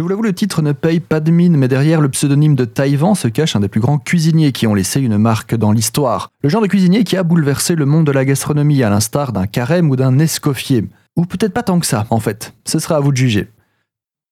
Je vous l'avoue, le titre ne paye pas de mine, mais derrière le pseudonyme de Taïwan se cache un des plus grands cuisiniers qui ont laissé une marque dans l'histoire. Le genre de cuisinier qui a bouleversé le monde de la gastronomie, à l'instar d'un carême ou d'un escoffier. Ou peut-être pas tant que ça, en fait. Ce sera à vous de juger.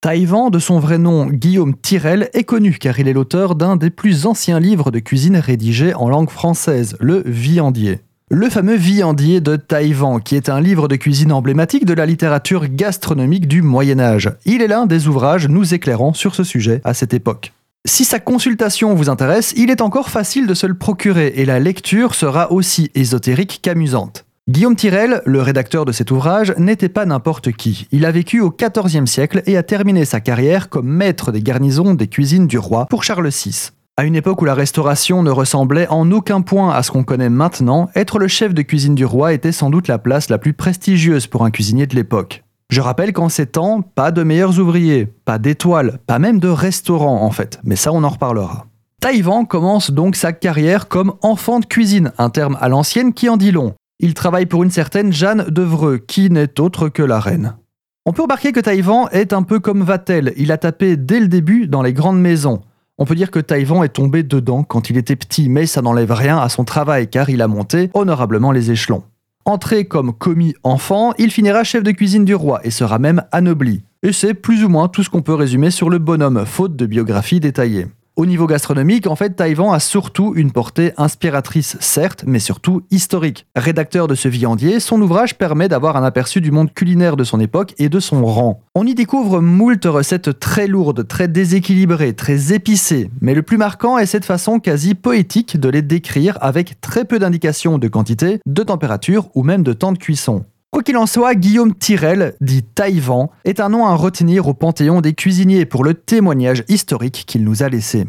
Taïwan, de son vrai nom Guillaume Tirel, est connu car il est l'auteur d'un des plus anciens livres de cuisine rédigés en langue française, le Viandier. Le fameux Viandier de Taïwan, qui est un livre de cuisine emblématique de la littérature gastronomique du Moyen Âge. Il est l'un des ouvrages nous éclairant sur ce sujet à cette époque. Si sa consultation vous intéresse, il est encore facile de se le procurer et la lecture sera aussi ésotérique qu'amusante. Guillaume Tirel, le rédacteur de cet ouvrage, n'était pas n'importe qui. Il a vécu au XIVe siècle et a terminé sa carrière comme maître des garnisons des cuisines du roi pour Charles VI. À une époque où la restauration ne ressemblait en aucun point à ce qu'on connaît maintenant, être le chef de cuisine du roi était sans doute la place la plus prestigieuse pour un cuisinier de l'époque. Je rappelle qu'en ces temps, pas de meilleurs ouvriers, pas d'étoiles, pas même de restaurants en fait, mais ça on en reparlera. Taïwan commence donc sa carrière comme enfant de cuisine, un terme à l'ancienne qui en dit long. Il travaille pour une certaine Jeanne Devreux, qui n'est autre que la reine. On peut remarquer que Taïwan est un peu comme Vatel, il a tapé dès le début dans les grandes maisons. On peut dire que Taïwan est tombé dedans quand il était petit, mais ça n'enlève rien à son travail car il a monté honorablement les échelons. Entré comme commis enfant, il finira chef de cuisine du roi et sera même anobli. Et c'est plus ou moins tout ce qu'on peut résumer sur le bonhomme, faute de biographie détaillée. Au niveau gastronomique, en fait, Taïwan a surtout une portée inspiratrice, certes, mais surtout historique. Rédacteur de ce viandier, son ouvrage permet d'avoir un aperçu du monde culinaire de son époque et de son rang. On y découvre moult recettes très lourdes, très déséquilibrées, très épicées, mais le plus marquant est cette façon quasi poétique de les décrire avec très peu d'indications de quantité, de température ou même de temps de cuisson. Quoi qu'il en soit, Guillaume Tirel, dit Taïwan, est un nom à retenir au panthéon des cuisiniers pour le témoignage historique qu'il nous a laissé.